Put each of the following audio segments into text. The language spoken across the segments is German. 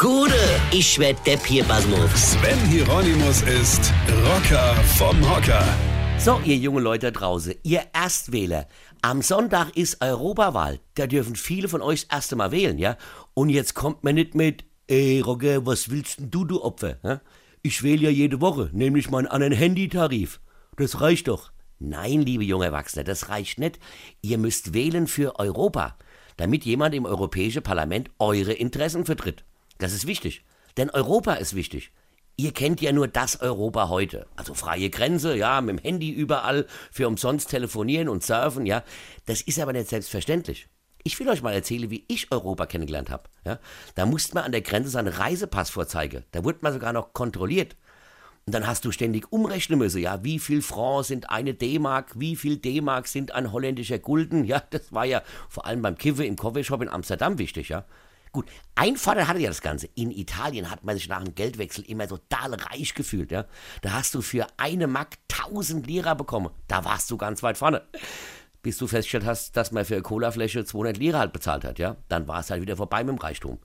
Gude, ich werd Depp hier, Basmus. Sven Hieronymus ist Rocker vom Hocker. So, ihr junge Leute draußen, ihr Erstwähler. Am Sonntag ist Europawahl. Da dürfen viele von euch das erste Mal wählen, ja? Und jetzt kommt man nicht mit, ey Rocker, was willst denn du, du Opfer? Ja? Ich wähle ja jede Woche, nämlich meinen anderen Handytarif. Das reicht doch. Nein, liebe junge Erwachsene, das reicht nicht. Ihr müsst wählen für Europa, damit jemand im Europäischen Parlament eure Interessen vertritt. Das ist wichtig. Denn Europa ist wichtig. Ihr kennt ja nur das Europa heute. Also freie Grenze, ja, mit dem Handy überall, für umsonst telefonieren und surfen, ja. Das ist aber nicht selbstverständlich. Ich will euch mal erzählen, wie ich Europa kennengelernt habe. Ja. Da musste man an der Grenze seinen Reisepass vorzeigen. Da wurde man sogar noch kontrolliert. Und dann hast du ständig umrechnen müssen, ja, wie viel Franc sind eine D-Mark, wie viel D-Mark sind ein holländischer Gulden, ja, das war ja vor allem beim Kive im Coffeeshop in Amsterdam wichtig, ja. Gut, ein Vorteil hatte ja das Ganze. In Italien hat man sich nach dem Geldwechsel immer total reich gefühlt, ja. Da hast du für eine Mark 1000 Lira bekommen. Da warst du ganz weit vorne. Bis du festgestellt hast, dass man für eine Colafläche 200 Lira halt bezahlt hat, ja. Dann war es halt wieder vorbei mit dem Reichtum.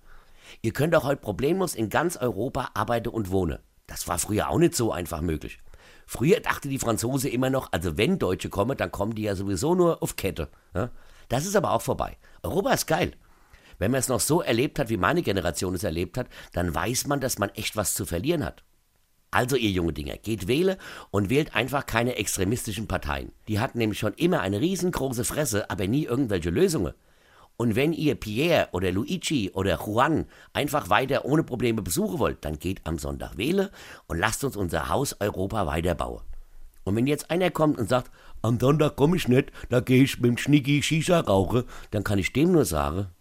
Ihr könnt auch heute problemlos in ganz Europa arbeiten und wohnen. Das war früher auch nicht so einfach möglich. Früher dachte die Franzose immer noch, also wenn Deutsche kommen, dann kommen die ja sowieso nur auf Kette. Ja? Das ist aber auch vorbei. Europa ist geil. Wenn man es noch so erlebt hat, wie meine Generation es erlebt hat, dann weiß man, dass man echt was zu verlieren hat. Also ihr junge Dinger, geht wähle und wählt einfach keine extremistischen Parteien. Die hatten nämlich schon immer eine riesengroße Fresse, aber nie irgendwelche Lösungen. Und wenn ihr Pierre oder Luigi oder Juan einfach weiter ohne Probleme besuchen wollt, dann geht am Sonntag wähle und lasst uns unser Haus Europa weiterbauen. Und wenn jetzt einer kommt und sagt, am Sonntag komme ich nicht, da gehe ich mit dem Schnicki Shisha rauche, dann kann ich dem nur sagen,